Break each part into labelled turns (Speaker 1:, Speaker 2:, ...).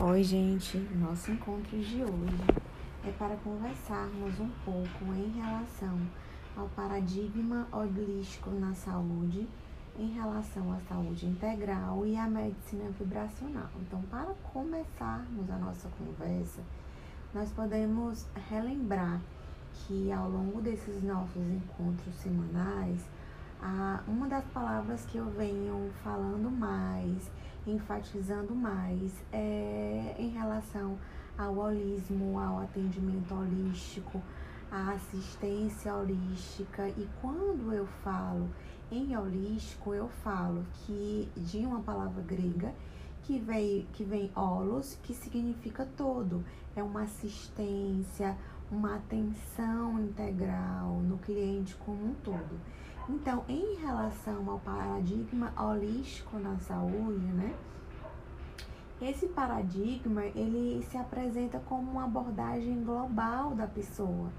Speaker 1: Oi, gente. Nosso encontro de hoje é para conversarmos um pouco em relação ao paradigma holístico na saúde, em relação à saúde integral e à medicina vibracional. Então, para começarmos a nossa conversa, nós podemos relembrar que ao longo desses nossos encontros semanais, uma das palavras que eu venho falando mais enfatizando mais é, em relação ao holismo, ao atendimento holístico, à assistência holística. E quando eu falo em holístico, eu falo que de uma palavra grega que vem, que vem holos, que significa todo. É uma assistência, uma atenção integral no cliente como um todo. Então, em relação ao paradigma holístico na saúde, né? Esse paradigma, ele se apresenta como uma abordagem global da pessoa.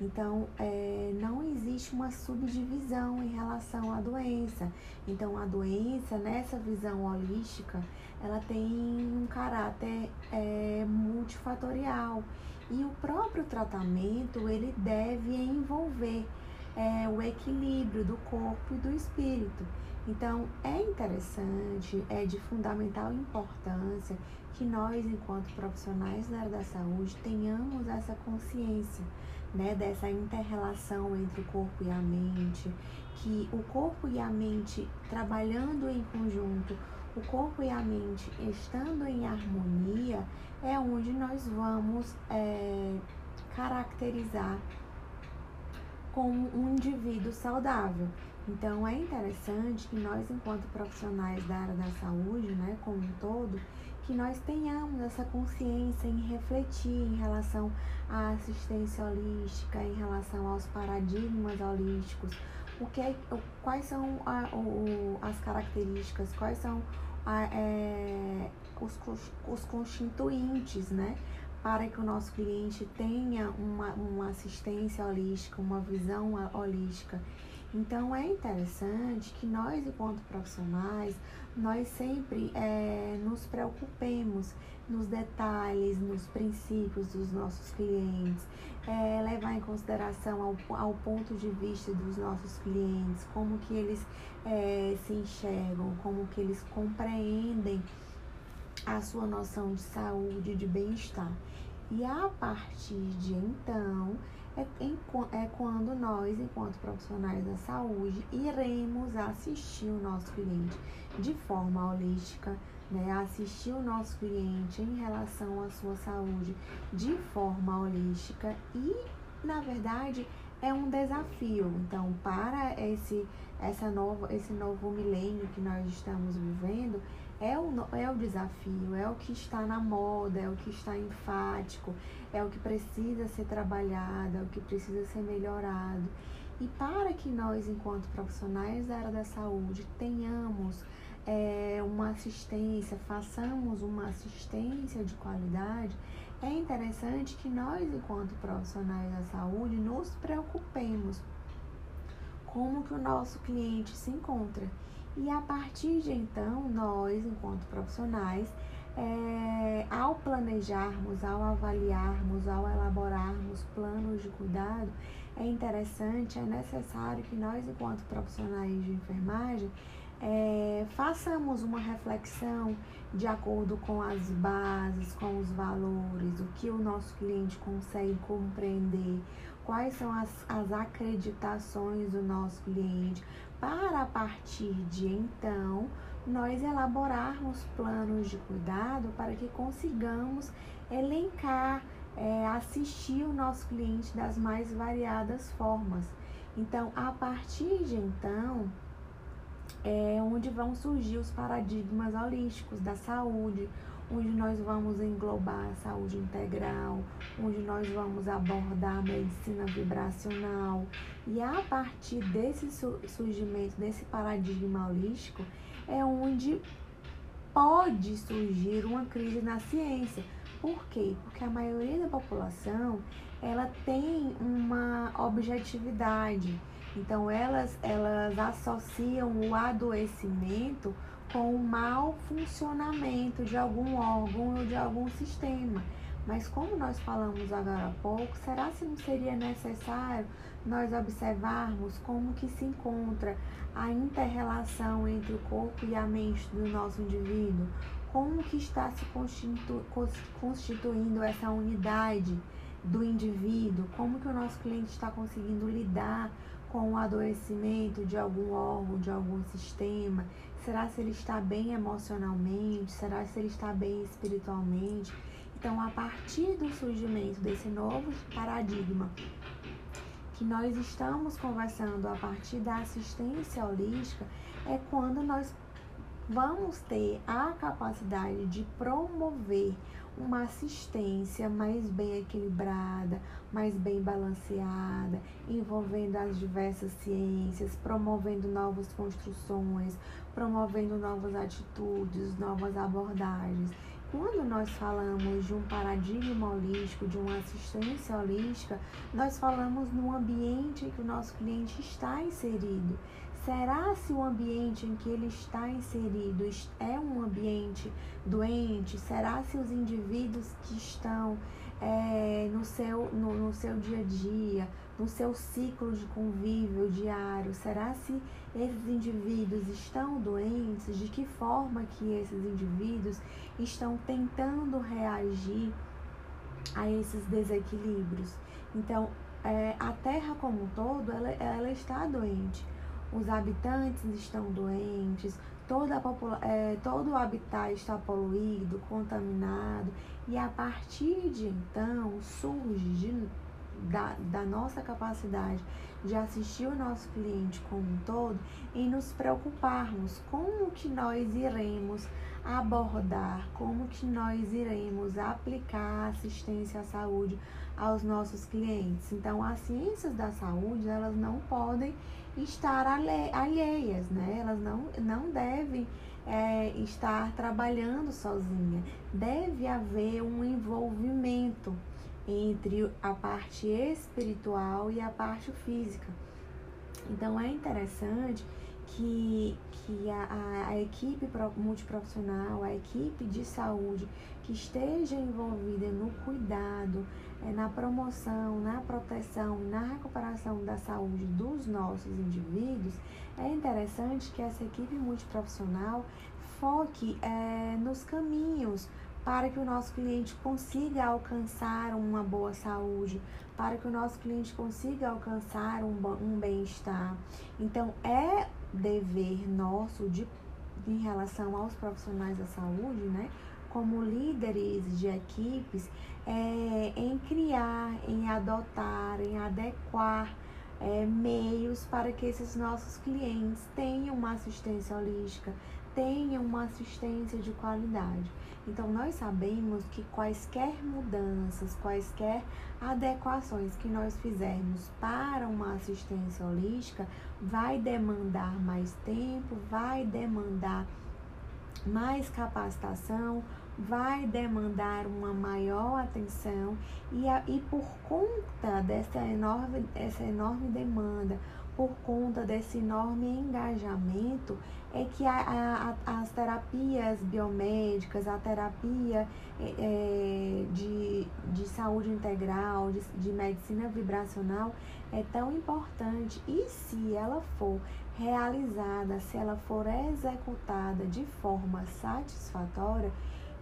Speaker 1: Então, é, não existe uma subdivisão em relação à doença. Então, a doença, nessa visão holística, ela tem um caráter é, multifatorial. E o próprio tratamento, ele deve envolver é, o equilíbrio do corpo e do espírito. Então, é interessante, é de fundamental importância que nós, enquanto profissionais da área da saúde, tenhamos essa consciência né, dessa inter-relação entre o corpo e a mente, que o corpo e a mente trabalhando em conjunto, o corpo e a mente estando em harmonia, é onde nós vamos é, caracterizar como um indivíduo saudável. Então é interessante que nós, enquanto profissionais da área da saúde, né, como um todo, que nós tenhamos essa consciência em refletir em relação à assistência holística, em relação aos paradigmas holísticos, o que é, quais são a, o, as características, quais são a, é, os, os constituintes, né? Para que o nosso cliente tenha uma, uma assistência holística, uma visão holística. Então é interessante que nós, enquanto profissionais, nós sempre é, nos preocupemos nos detalhes, nos princípios dos nossos clientes, é, levar em consideração ao, ao, ponto de vista dos nossos clientes, como que eles é, se enxergam, como que eles compreendem a sua noção de saúde, de bem-estar. E a partir de então, é, é quando nós, enquanto profissionais da saúde, iremos assistir o nosso cliente de forma holística, né? Assistir o nosso cliente em relação à sua saúde de forma holística e, na verdade, é um desafio. Então, para esse, essa nova, esse novo milênio que nós estamos vivendo, é o, é o desafio, é o que está na moda, é o que está enfático, é o que precisa ser trabalhado, é o que precisa ser melhorado. E para que nós, enquanto profissionais da área da saúde, tenhamos é, uma assistência, façamos uma assistência de qualidade, é interessante que nós, enquanto profissionais da saúde, nos preocupemos como que o nosso cliente se encontra e a partir de então, nós, enquanto profissionais, é, ao planejarmos, ao avaliarmos, ao elaborarmos planos de cuidado, é interessante, é necessário que nós, enquanto profissionais de enfermagem, é, façamos uma reflexão de acordo com as bases, com os valores, o que o nosso cliente consegue compreender, quais são as, as acreditações do nosso cliente, para a partir de então nós elaborarmos planos de cuidado para que consigamos elencar, é, assistir o nosso cliente das mais variadas formas. Então, a partir de então, é onde vão surgir os paradigmas holísticos da saúde, onde nós vamos englobar a saúde integral, onde nós vamos abordar a medicina vibracional. E a partir desse surgimento, desse paradigma holístico, é onde pode surgir uma crise na ciência. Por quê? Porque a maioria da população ela tem uma objetividade. Então elas, elas associam o adoecimento com o mau funcionamento de algum órgão ou de algum sistema. Mas como nós falamos agora há pouco, será se não seria necessário nós observarmos como que se encontra a interrelação entre o corpo e a mente do nosso indivíduo? Como que está se constitu constituindo essa unidade do indivíduo? Como que o nosso cliente está conseguindo lidar com o adoecimento de algum órgão, de algum sistema? Será se ele está bem emocionalmente? Será se ele está bem espiritualmente? Então, a partir do surgimento desse novo paradigma que nós estamos conversando a partir da assistência holística, é quando nós vamos ter a capacidade de promover uma assistência mais bem equilibrada, mais bem balanceada, envolvendo as diversas ciências, promovendo novas construções, promovendo novas atitudes, novas abordagens. Quando nós falamos de um paradigma holístico, de uma assistência holística, nós falamos no ambiente em que o nosso cliente está inserido. Será se o ambiente em que ele está inserido é um ambiente doente? Será se os indivíduos que estão é, no, seu, no, no seu dia a dia, no seu ciclo de convívio diário, será se esses indivíduos estão doentes? De que forma que esses indivíduos estão tentando reagir a esses desequilíbrios? Então, é, a Terra como um todo, ela, ela está doente. Os habitantes estão doentes, toda a é, todo o habitat está poluído, contaminado, e a partir de então surge de, da, da nossa capacidade de assistir o nosso cliente como um todo e nos preocuparmos como que nós iremos abordar, como que nós iremos aplicar assistência à saúde aos nossos clientes. Então, as ciências da saúde, elas não podem estar alheias, né? Elas não, não devem é, estar trabalhando sozinha. Deve haver um envolvimento entre a parte espiritual e a parte física. Então é interessante que, que a, a, equipe multiprofissional, a equipe de saúde que esteja envolvida no cuidado, é, na promoção, na proteção, na recuperação da saúde dos nossos indivíduos, é interessante que essa equipe multiprofissional foque é, nos caminhos para que o nosso cliente consiga alcançar uma boa saúde, para que o nosso cliente consiga alcançar um, um bem-estar. Então, é dever nosso de, em relação aos profissionais da saúde, né? Como líderes de equipes, é, em criar, em adotar, em adequar é, meios para que esses nossos clientes tenham uma assistência holística, tenham uma assistência de qualidade. Então, nós sabemos que quaisquer mudanças, quaisquer adequações que nós fizermos para uma assistência holística vai demandar mais tempo, vai demandar mais capacitação, vai demandar uma maior atenção e, a, e por conta dessa enorme, essa enorme demanda, por conta desse enorme engajamento, é que a, a, as terapias biomédicas, a terapia é, é, de, de saúde integral, de, de medicina vibracional é tão importante. E se ela for realizada, se ela for executada de forma satisfatória,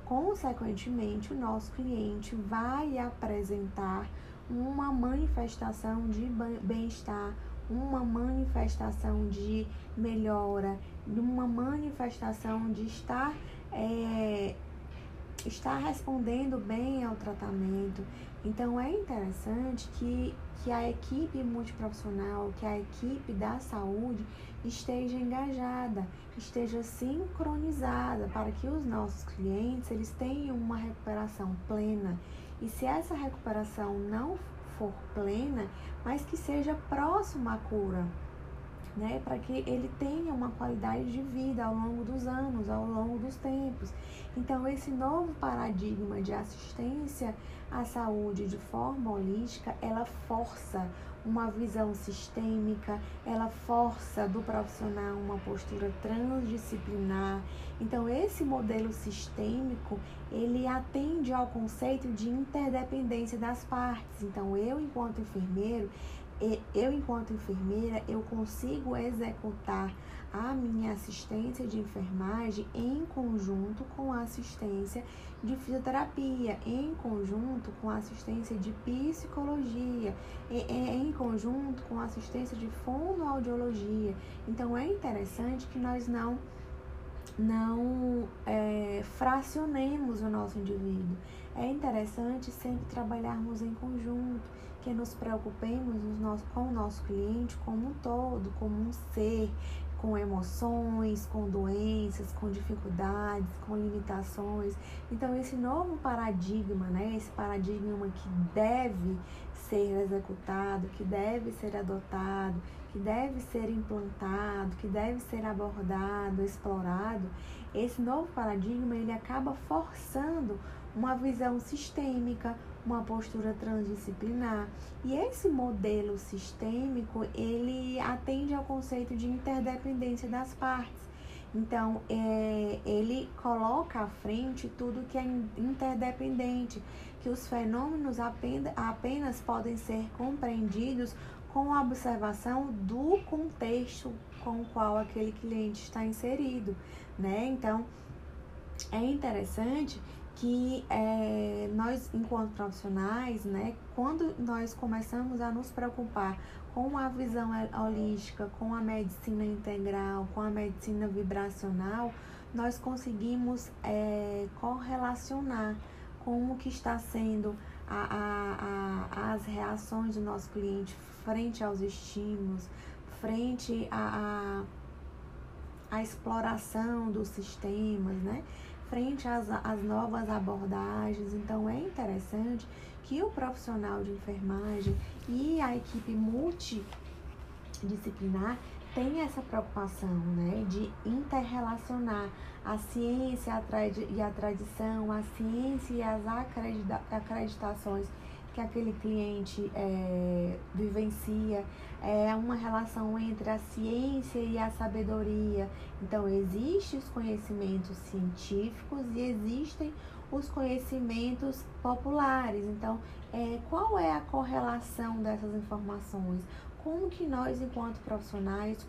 Speaker 1: consequentemente o nosso cliente vai apresentar uma manifestação de bem-estar, uma manifestação de melhora, uma manifestação de estar, é, estar respondendo bem ao tratamento. Então é interessante que, que a equipe multiprofissional, que a equipe da saúde esteja engajada, esteja sincronizada para que os nossos clientes eles tenham uma recuperação plena. E se essa recuperação não for plena, mas que seja próxima à cura, né, para que ele tenha uma qualidade de vida ao longo dos anos, ao longo dos tempos. Então, esse novo paradigma de assistência à saúde de forma holística, ela força uma visão sistêmica, ela força do profissional uma postura transdisciplinar. Então, esse modelo sistêmico, ele atende ao conceito de interdependência das partes. Então, eu, enquanto enfermeiro, eu, enquanto enfermeira, eu consigo executar a minha assistência de enfermagem em conjunto com a assistência de fisioterapia, em conjunto com a assistência de psicologia, em conjunto com a assistência de fonoaudiologia. Então é interessante que nós não não é, fracionemos o nosso indivíduo. É interessante sempre trabalharmos em conjunto, que nos preocupemos nos com o nosso cliente como um todo, como um ser, com emoções, com doenças, com dificuldades, com limitações. Então, esse novo paradigma, né, esse paradigma que deve ser executado, que deve ser adotado, que deve ser implantado, que deve ser abordado, explorado, esse novo paradigma ele acaba forçando uma visão sistêmica, uma postura transdisciplinar. E esse modelo sistêmico, ele atende ao conceito de interdependência das partes. Então, é, ele coloca à frente tudo que é interdependente, que os fenômenos apenas, apenas podem ser compreendidos com a observação do contexto com o qual aquele cliente está inserido, né? Então, é interessante que é, nós, enquanto profissionais, né, quando nós começamos a nos preocupar com a visão holística, com a medicina integral, com a medicina vibracional, nós conseguimos é, correlacionar com o que está sendo a, a, a, as reações do nosso cliente frente aos estímulos, frente à a, a, a exploração dos sistemas, né? Frente às, às novas abordagens. Então, é interessante que o profissional de enfermagem e a equipe multidisciplinar tenha essa preocupação né, de interrelacionar a ciência e a tradição, a ciência e as acreditações que aquele cliente é, vivencia, é uma relação entre a ciência e a sabedoria. Então, existem os conhecimentos científicos e existem os conhecimentos populares. Então, é, qual é a correlação dessas informações? Como que nós, enquanto profissionais,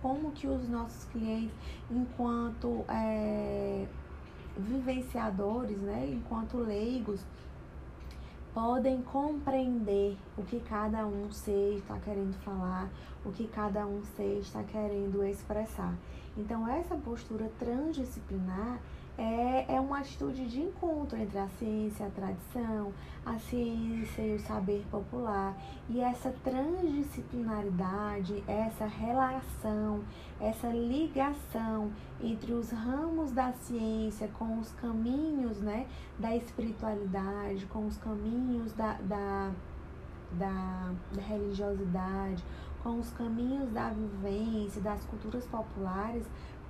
Speaker 1: como que os nossos clientes, enquanto é, vivenciadores, né, enquanto leigos, podem compreender o que cada um ser está querendo falar, o que cada um ser está querendo expressar. Então, essa postura transdisciplinar é, é uma atitude de encontro entre a ciência e a tradição, a ciência e o saber popular. E essa transdisciplinaridade, essa relação, essa ligação entre os ramos da ciência com os caminhos né, da espiritualidade, com os caminhos da, da, da, da religiosidade, com os caminhos da vivência, das culturas populares,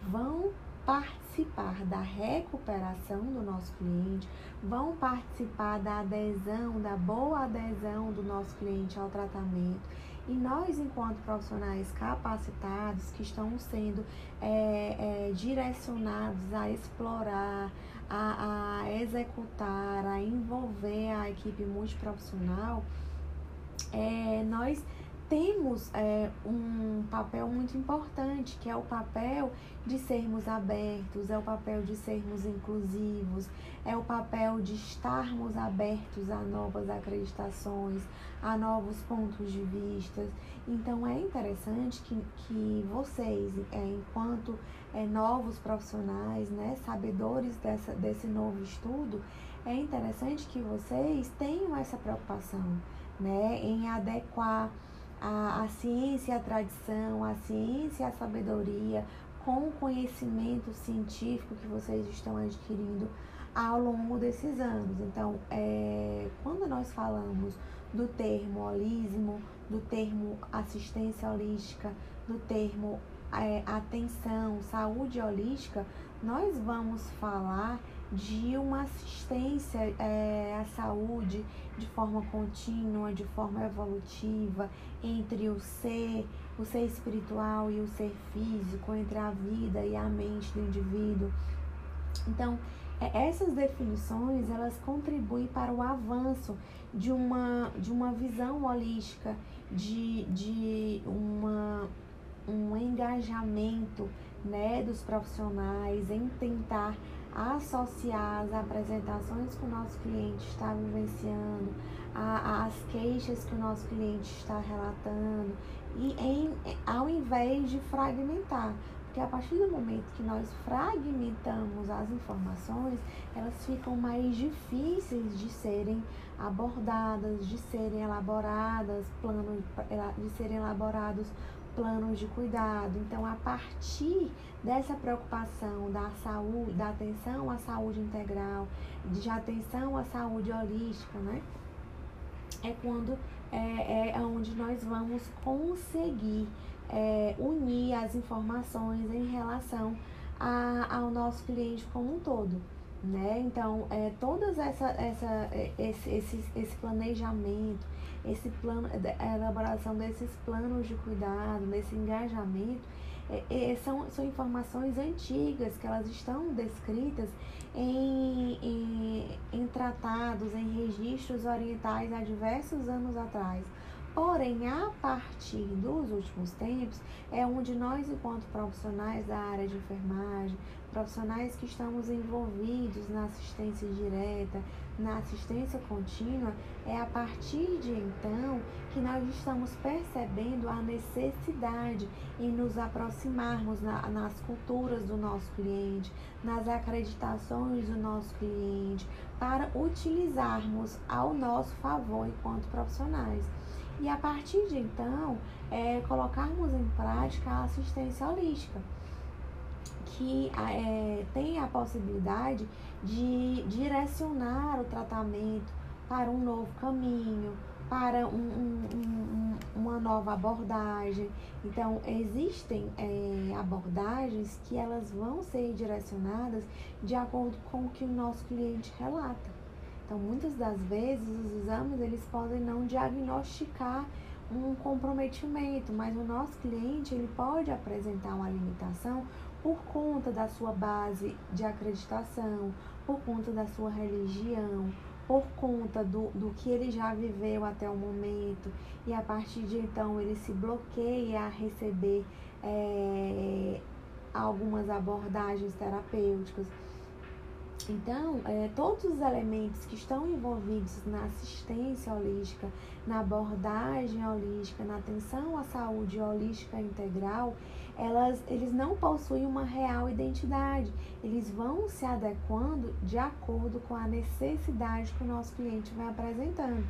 Speaker 1: vão participar da recuperação do nosso cliente, vão participar da adesão, da boa adesão do nosso cliente ao tratamento. E nós, enquanto profissionais capacitados, que estão sendo é, é, direcionados a explorar, a, a, executar, a envolver a equipe multiprofissional, é, nós temos é, um papel muito importante, que é o papel de sermos abertos, é o papel de sermos inclusivos, é o papel de estarmos abertos a novas acreditações, a novos pontos de vista. Então é interessante que, que vocês, é, enquanto é, novos profissionais, né, sabedores dessa, desse novo estudo, é interessante que vocês tenham essa preocupação né, em adequar a, a ciência a tradição, a ciência a sabedoria, com o conhecimento científico que vocês estão adquirindo ao longo desses anos. Então, é, quando nós falamos do termo holismo, do termo assistência holística, do termo é, atenção, saúde holística, nós vamos falar de uma assistência é, à saúde de forma contínua, de forma evolutiva, entre o ser, o ser espiritual e o ser físico, entre a vida e a mente do indivíduo. Então, é, essas definições elas contribuem para o avanço de uma, de uma visão holística, de, de uma, um engajamento né, dos profissionais em tentar associar as apresentações que o nosso cliente está vivenciando, a, as queixas que o nosso cliente está relatando, e em, ao invés de fragmentar. Porque a partir do momento que nós fragmentamos as informações, elas ficam mais difíceis de serem abordadas, de serem elaboradas, planos, de serem elaborados planos de cuidado. Então, a partir dessa preocupação da saúde, da atenção à saúde integral, de atenção à saúde holística, né? É quando é, é onde nós vamos conseguir é, unir as informações em relação a, ao nosso cliente como um todo. Né? Então, é, todas essa, essa, é, esse, esse, esse planejamento, esse plano, a elaboração desses planos de cuidado, desse engajamento, é, é, são, são informações antigas que elas estão descritas em, em, em tratados, em registros orientais há diversos anos atrás. Porém, a partir dos últimos tempos, é onde nós, enquanto profissionais da área de enfermagem, profissionais que estamos envolvidos na assistência direta, na assistência contínua, é a partir de então que nós estamos percebendo a necessidade em nos aproximarmos na, nas culturas do nosso cliente, nas acreditações do nosso cliente, para utilizarmos ao nosso favor enquanto profissionais. E a partir de então, é, colocarmos em prática a assistência holística que é, tem a possibilidade de direcionar o tratamento para um novo caminho, para um, um, um, uma nova abordagem. Então, existem é, abordagens que elas vão ser direcionadas de acordo com o que o nosso cliente relata. Então, muitas das vezes, os exames eles podem não diagnosticar um comprometimento, mas o nosso cliente ele pode apresentar uma limitação por conta da sua base de acreditação, por conta da sua religião, por conta do, do que ele já viveu até o momento, e a partir de então ele se bloqueia a receber é, algumas abordagens terapêuticas. Então, é, todos os elementos que estão envolvidos na assistência holística, na abordagem holística, na atenção à saúde holística integral, elas, eles não possuem uma real identidade. Eles vão se adequando de acordo com a necessidade que o nosso cliente vai apresentando.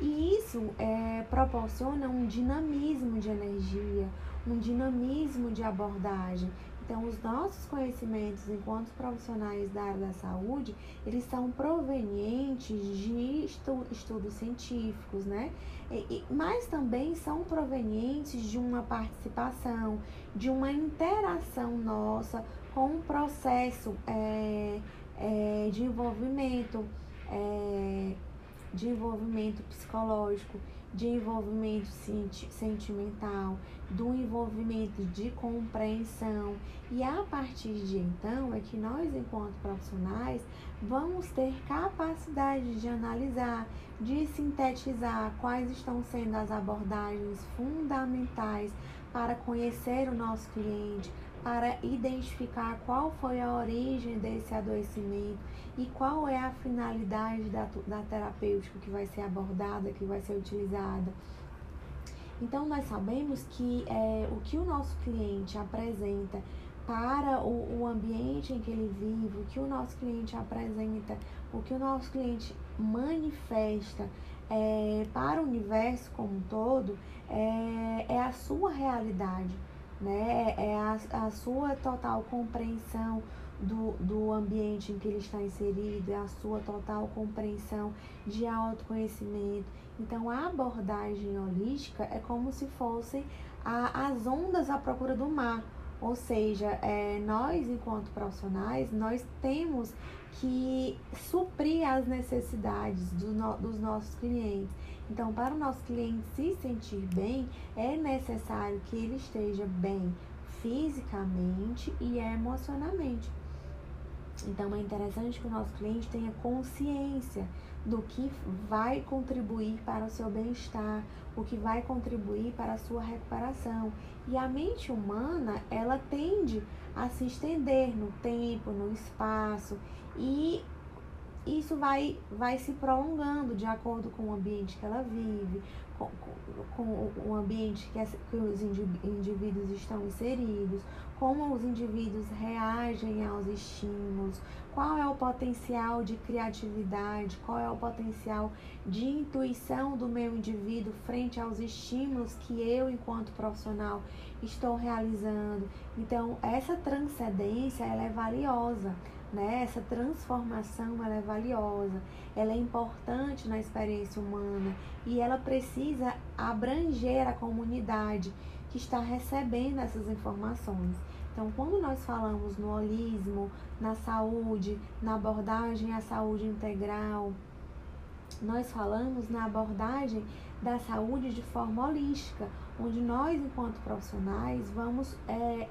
Speaker 1: E isso é, proporciona um dinamismo de energia, um dinamismo de abordagem. Então, os nossos conhecimentos enquanto profissionais da área da saúde, eles são provenientes de estu estudos científicos, né? E, mas também são provenientes de uma participação, de uma interação nossa com um processo é, é, de envolvimento, é, de envolvimento psicológico, de envolvimento sentimental, do envolvimento de compreensão. E a partir de então é que nós, enquanto profissionais, vamos ter capacidade de analisar, de sintetizar quais estão sendo as abordagens fundamentais para conhecer o nosso cliente, para identificar qual foi a origem desse adoecimento e qual é a finalidade da, da terapêutica que vai ser abordada, que vai ser utilizada. Então, nós sabemos que é, o que o nosso cliente apresenta para o, o ambiente em que ele vive, o que o nosso cliente apresenta, o que o nosso cliente manifesta é, para o universo como um todo, é, é a sua realidade, né? é a, a sua total compreensão do, do ambiente em que ele está inserido, é a sua total compreensão de autoconhecimento. Então, a abordagem holística é como se fossem a, as ondas à procura do mar. Ou seja, é, nós, enquanto profissionais, nós temos que suprir as necessidades do no, dos nossos clientes. Então, para o nosso cliente se sentir bem, é necessário que ele esteja bem fisicamente e emocionalmente. Então, é interessante que o nosso cliente tenha consciência do que vai contribuir para o seu bem-estar, o que vai contribuir para a sua recuperação. E a mente humana, ela tende a se estender no tempo, no espaço, e isso vai, vai se prolongando de acordo com o ambiente que ela vive, com, com, com o ambiente que, as, que os indivíduos estão inseridos, como os indivíduos reagem aos estímulos, qual é o potencial de criatividade, qual é o potencial de intuição do meu indivíduo frente aos estímulos que eu, enquanto profissional, estou realizando. Então, essa transcendência ela é valiosa. Né? Essa transformação ela é valiosa, ela é importante na experiência humana e ela precisa abranger a comunidade que está recebendo essas informações. Então, quando nós falamos no holismo, na saúde, na abordagem à saúde integral, nós falamos na abordagem da saúde de forma holística, onde nós, enquanto profissionais, vamos é,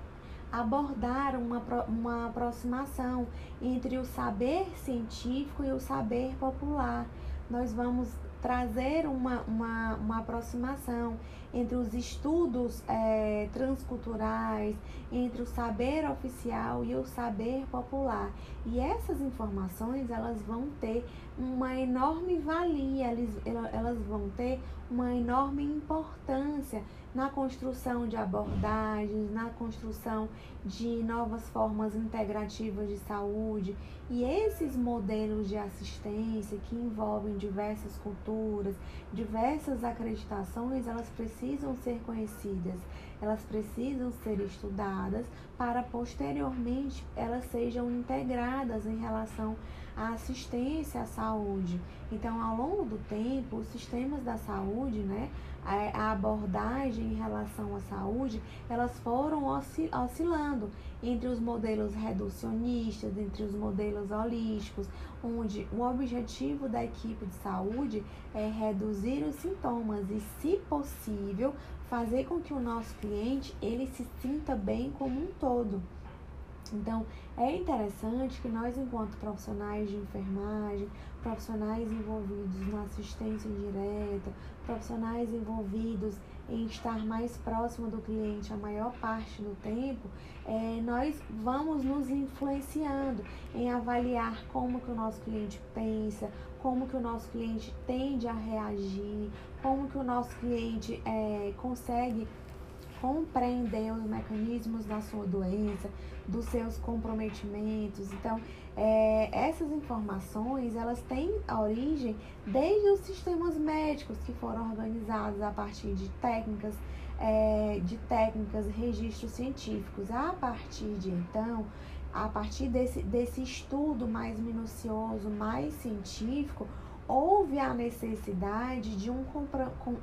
Speaker 1: abordar uma, uma aproximação entre o saber científico e o saber popular. Nós vamos trazer uma, uma, uma aproximação entre os estudos é, transculturais, entre o saber oficial e o saber popular. E essas informações elas vão ter uma enorme valia, elas, vão ter uma enorme importância na construção de abordagens, na construção de novas formas integrativas de saúde. E esses modelos de assistência que envolvem diversas culturas, diversas acreditações, elas precisam ser conhecidas, elas precisam ser estudadas para posteriormente elas sejam integradas em relação à assistência à saúde. Então, ao longo do tempo, os sistemas da saúde, né, a abordagem em relação à saúde, elas foram oscilando entre os modelos reducionistas, entre os modelos holísticos, onde o objetivo da equipe de saúde é reduzir os sintomas e, se possível, fazer com que o nosso cliente ele se sinta bem como um todo. Então, é interessante que nós, enquanto profissionais de enfermagem, profissionais envolvidos na assistência direta, profissionais envolvidos em estar mais próximo do cliente a maior parte do tempo, é, nós vamos nos influenciando em avaliar como que o nosso cliente pensa, como que o nosso cliente tende a reagir, como que o nosso cliente é, consegue compreender os mecanismos da sua doença, dos seus comprometimentos. Então, é, essas informações elas têm origem desde os sistemas médicos que foram organizados a partir de técnicas, é, de técnicas, registros científicos. A partir de então, a partir desse, desse estudo mais minucioso, mais científico, houve a necessidade de, um,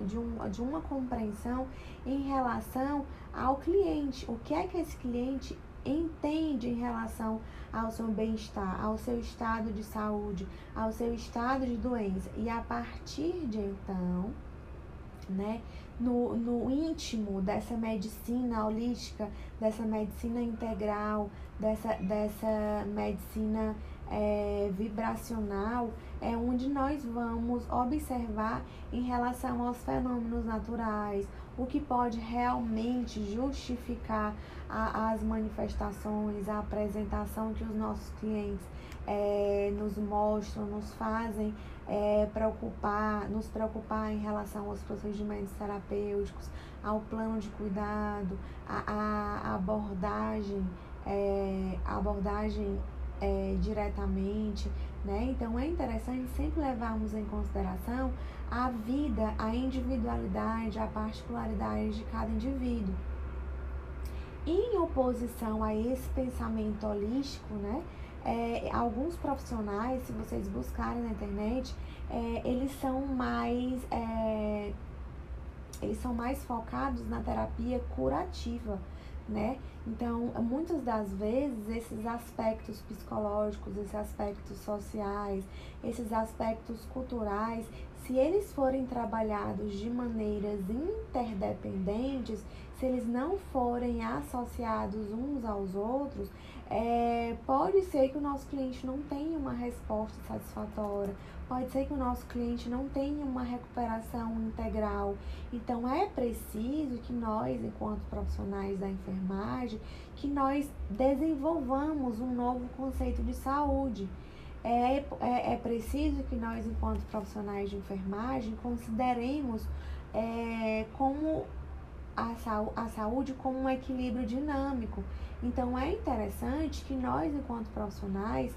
Speaker 1: de, um, de uma compreensão em relação ao cliente. O que é que esse cliente entende em relação ao seu bem-estar, ao seu estado de saúde, ao seu estado de doença. E a partir de então, né, no, no íntimo dessa medicina holística, dessa medicina integral, dessa, dessa medicina é, vibracional, é onde nós vamos observar em relação aos fenômenos naturais, o que pode realmente justificar a, as manifestações, a apresentação que os nossos clientes é, nos mostram, nos fazem é, preocupar, nos preocupar em relação aos procedimentos terapêuticos, ao plano de cuidado, a, a abordagem, é, abordagem é, diretamente, né? Então é interessante sempre levarmos em consideração a vida, a individualidade, a particularidade de cada indivíduo. Em oposição a esse pensamento holístico, né? É, alguns profissionais, se vocês buscarem na internet, é, eles são mais é, eles são mais focados na terapia curativa, né? Então, muitas das vezes, esses aspectos psicológicos, esses aspectos sociais, esses aspectos culturais, se eles forem trabalhados de maneiras interdependentes, se eles não forem associados uns aos outros, é, pode ser que o nosso cliente não tenha uma resposta satisfatória, pode ser que o nosso cliente não tenha uma recuperação integral. Então é preciso que nós, enquanto profissionais da enfermagem, que nós desenvolvamos um novo conceito de saúde. É, é, é preciso que nós, enquanto profissionais de enfermagem, consideremos é, como a, a saúde como um equilíbrio dinâmico. Então é interessante que nós, enquanto profissionais,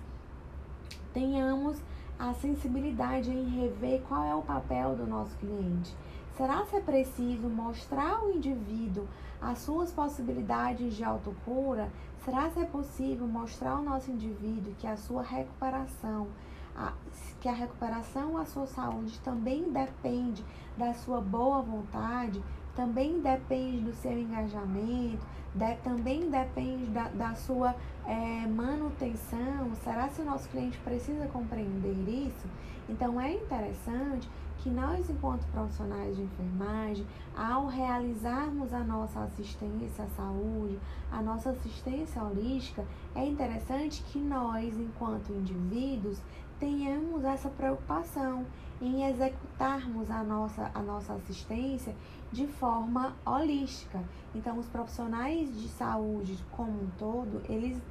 Speaker 1: tenhamos a sensibilidade em rever qual é o papel do nosso cliente. Será que é preciso mostrar ao indivíduo as suas possibilidades de autocura? Será que é possível mostrar ao nosso indivíduo que a sua recuperação, a, que a recuperação à sua saúde também depende da sua boa vontade, também depende do seu engajamento, de, também depende da, da sua é, manutenção. Será que o nosso cliente precisa compreender isso? Então é interessante que nós, enquanto profissionais de enfermagem, ao realizarmos a nossa assistência à saúde, a nossa assistência holística, é interessante que nós, enquanto indivíduos, tenhamos essa preocupação em executarmos a nossa, a nossa assistência de forma holística. Então, os profissionais de saúde como um todo, eles,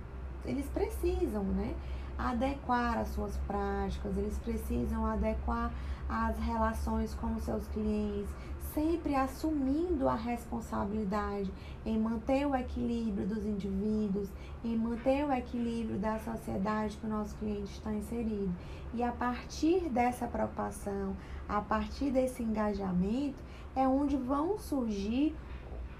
Speaker 1: eles precisam, né? adequar as suas práticas, eles precisam adequar as relações com os seus clientes, sempre assumindo a responsabilidade em manter o equilíbrio dos indivíduos, em manter o equilíbrio da sociedade que o nosso cliente está inserido. E a partir dessa preocupação, a partir desse engajamento, é onde vão surgir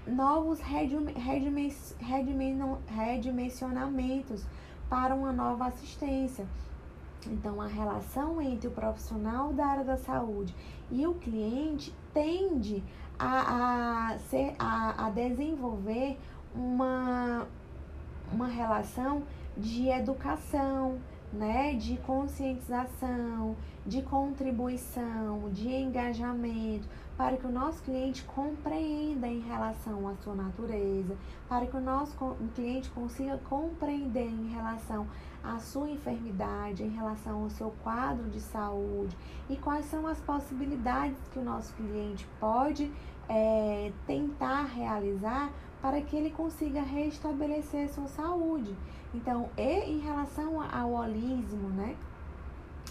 Speaker 1: novos redimensionamentos para uma nova assistência. Então, a relação entre o profissional da área da saúde e o cliente tende a, a, ser, a, a desenvolver uma, uma relação de educação, né, de conscientização, de contribuição, de engajamento, para que o nosso cliente compreenda em relação à sua natureza, para que o nosso cliente consiga compreender em relação à sua enfermidade, em relação ao seu quadro de saúde e quais são as possibilidades que o nosso cliente pode é, tentar realizar para que ele consiga restabelecer sua saúde. Então, e em relação ao holismo, né?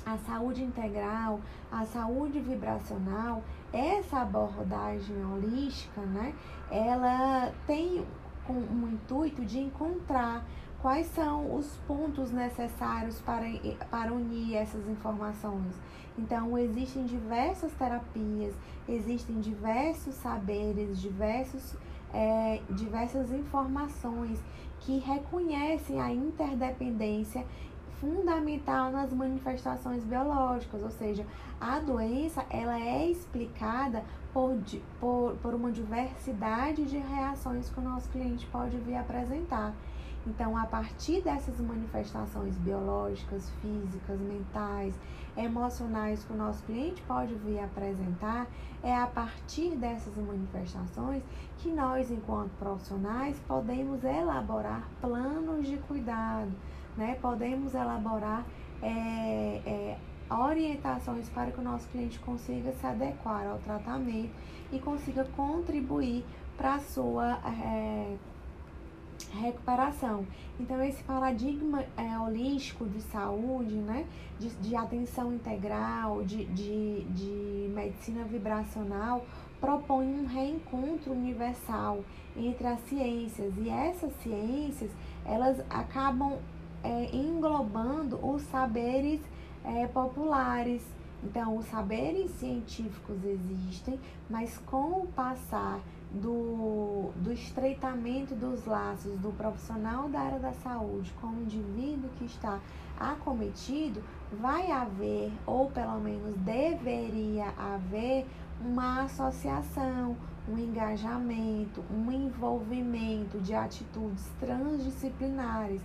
Speaker 1: A saúde integral, a saúde vibracional, essa abordagem holística, né? Ela tem um intuito de encontrar quais são os pontos necessários para, para unir essas informações. Então, existem diversas terapias, existem diversos saberes, diversos, é, diversas informações que reconhecem a interdependência fundamental nas manifestações biológicas, ou seja, a doença ela é explicada por, por, por uma diversidade de reações que o nosso cliente pode vir apresentar. Então, a partir dessas manifestações biológicas, físicas, mentais, emocionais que o nosso cliente pode vir apresentar, é a partir dessas manifestações que nós, enquanto profissionais, podemos elaborar planos de cuidado, né? Podemos elaborar é, é, orientações para que o nosso cliente consiga se adequar ao tratamento e consiga contribuir para a sua é, recuperação. Então, esse paradigma é, holístico de saúde, né, de, de atenção integral, de, de, de medicina vibracional, propõe um reencontro universal entre as ciências e essas ciências elas acabam é, englobando os saberes é, populares. Então, os saberes científicos existem, mas com o passar do, do estreitamento dos laços do profissional da área da saúde com o indivíduo que está acometido, vai haver, ou pelo menos deveria haver, uma associação, um engajamento, um envolvimento de atitudes transdisciplinares.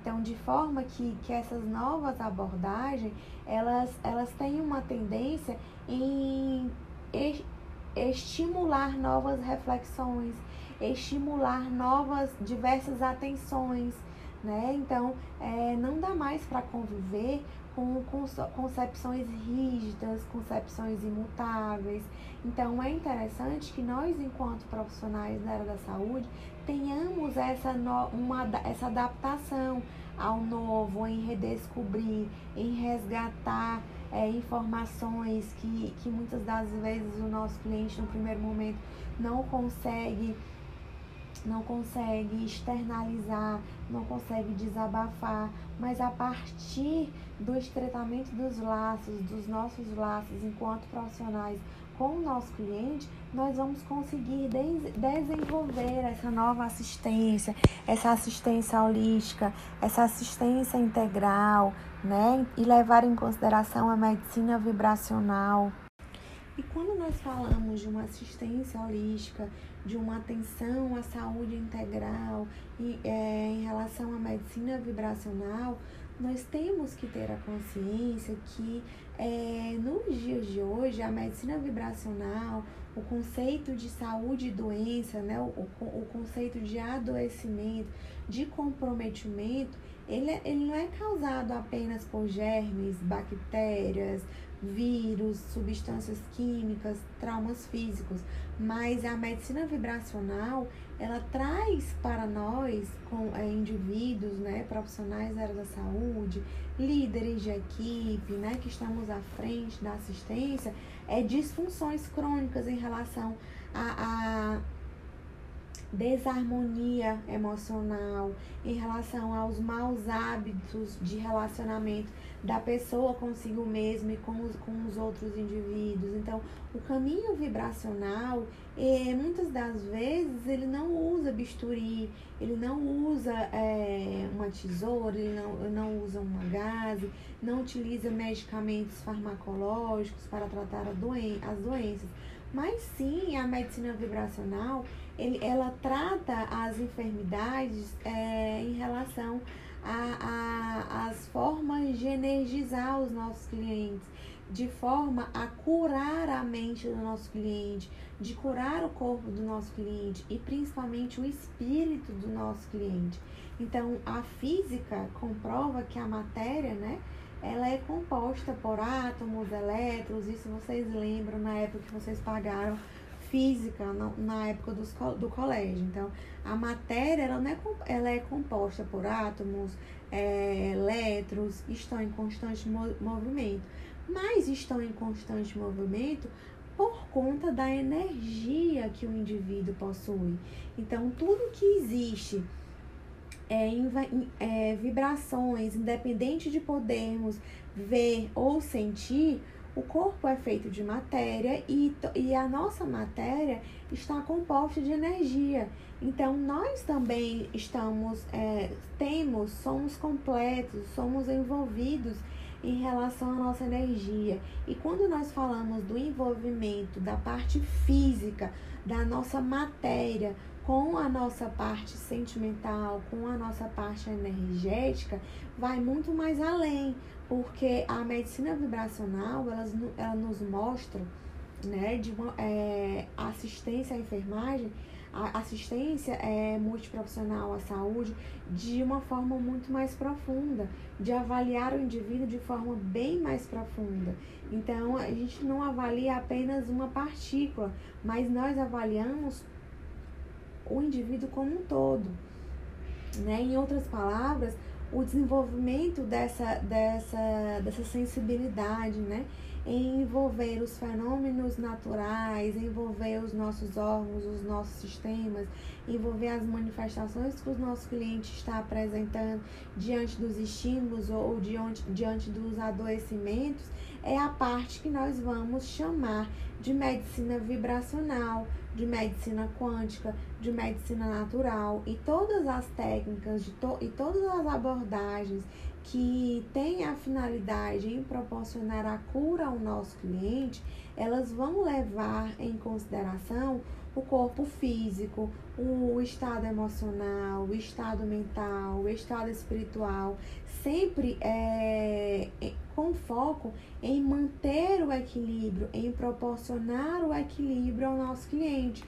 Speaker 1: Então, de forma que, que essas novas abordagens, elas, elas têm uma tendência em estimular novas reflexões, estimular novas, diversas atenções, né? Então, é, não dá mais para conviver com, concepções rígidas, concepções imutáveis. Então, é interessante que nós, enquanto profissionais da área da saúde, tenhamos essa, no, uma, essa adaptação ao novo, em redescobrir, em resgatar é, informações que, que muitas das vezes o nosso cliente no primeiro momento não consegue não consegue externalizar, não consegue desabafar, mas a partir do estreitamento dos laços, dos nossos laços enquanto profissionais com o nosso cliente, nós vamos conseguir desenvolver essa nova assistência, essa assistência holística, essa assistência integral, né? E levar em consideração a medicina vibracional. E quando nós falamos de uma assistência holística, de uma atenção à saúde integral e, é, em relação à medicina vibracional, nós temos que ter a consciência que é, nos dias de hoje a medicina vibracional, o conceito de saúde e doença, né, o, o conceito de adoecimento, de comprometimento, ele, é, ele não é causado apenas por germes, bactérias, vírus, substâncias químicas, traumas físicos, mas a medicina vibracional ela traz para nós, com é, indivíduos, né, profissionais da área da saúde, líderes de equipe, né, que estamos à frente da assistência, é disfunções crônicas em relação a, a desarmonia emocional, em relação aos maus hábitos de relacionamento da pessoa consigo mesma e com os, com os outros indivíduos. Então, o caminho vibracional, é, muitas das vezes, ele não usa bisturi, ele não usa é, uma tesoura, ele não, não usa uma gase, não utiliza medicamentos farmacológicos para tratar doen as doenças. Mas sim, a medicina vibracional, ele, ela trata as enfermidades é, em relação as formas de energizar os nossos clientes, de forma a curar a mente do nosso cliente, de curar o corpo do nosso cliente e principalmente o espírito do nosso cliente. Então, a física comprova que a matéria, né, ela é composta por átomos, elétrons, isso vocês lembram na época que vocês pagaram física na época dos, do colégio. Então, a matéria ela, não é, ela é composta por átomos, é, elétrons, estão em constante movimento, mas estão em constante movimento por conta da energia que o indivíduo possui. Então, tudo que existe é, é, vibrações, independente de podermos ver ou sentir, o corpo é feito de matéria e, e a nossa matéria está composta de energia. Então, nós também estamos, é, temos, somos completos, somos envolvidos em relação à nossa energia. E quando nós falamos do envolvimento da parte física, da nossa matéria, com a nossa parte sentimental, com a nossa parte energética, vai muito mais além, porque a medicina vibracional ela, ela nos mostra né, de uma é, assistência à enfermagem, a assistência é, multiprofissional à saúde de uma forma muito mais profunda, de avaliar o indivíduo de forma bem mais profunda. Então, a gente não avalia apenas uma partícula, mas nós avaliamos o indivíduo como um todo. Né? Em outras palavras, o desenvolvimento dessa, dessa, dessa sensibilidade, né? Em envolver os fenômenos naturais, envolver os nossos órgãos, os nossos sistemas, envolver as manifestações que o nosso cliente está apresentando diante dos estímulos ou diante, diante dos adoecimentos, é a parte que nós vamos chamar de medicina vibracional, de medicina quântica, de medicina natural e todas as técnicas de to e todas as abordagens que têm a finalidade em proporcionar a cura ao nosso cliente, elas vão levar em consideração o corpo físico, o estado emocional, o estado mental, o estado espiritual, sempre é, com foco em manter o equilíbrio, em proporcionar o equilíbrio ao nosso cliente,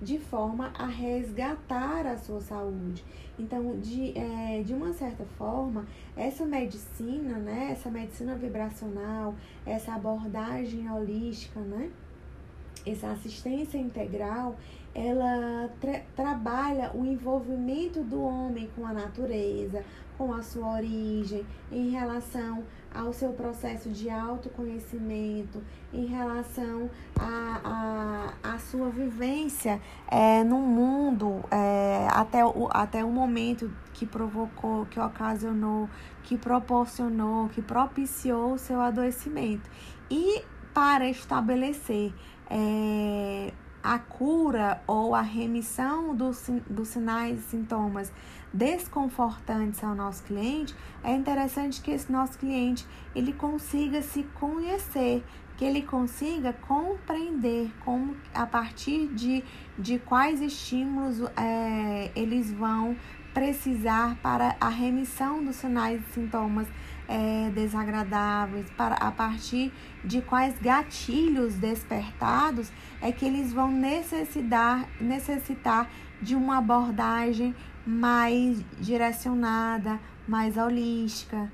Speaker 1: de forma a resgatar a sua saúde. Então, de, é, de uma certa forma, essa medicina, né, essa medicina vibracional, essa abordagem holística, né, essa assistência integral, ela tra trabalha o envolvimento do homem com a natureza, com a sua origem, em relação ao seu processo de autoconhecimento, em relação à a, a, a, sua vivência é, no mundo é, até, o, até o momento que provocou, que ocasionou, que proporcionou, que propiciou o seu adoecimento. E para estabelecer é, a cura ou a remissão dos, dos sinais e sintomas desconfortantes ao nosso cliente, é interessante que esse nosso cliente ele consiga se conhecer, que ele consiga compreender como a partir de, de quais estímulos é, eles vão precisar para a remissão dos sinais e sintomas é, desagradáveis, para a partir de quais gatilhos despertados é que eles vão necessitar, necessitar de uma abordagem mais direcionada, mais holística,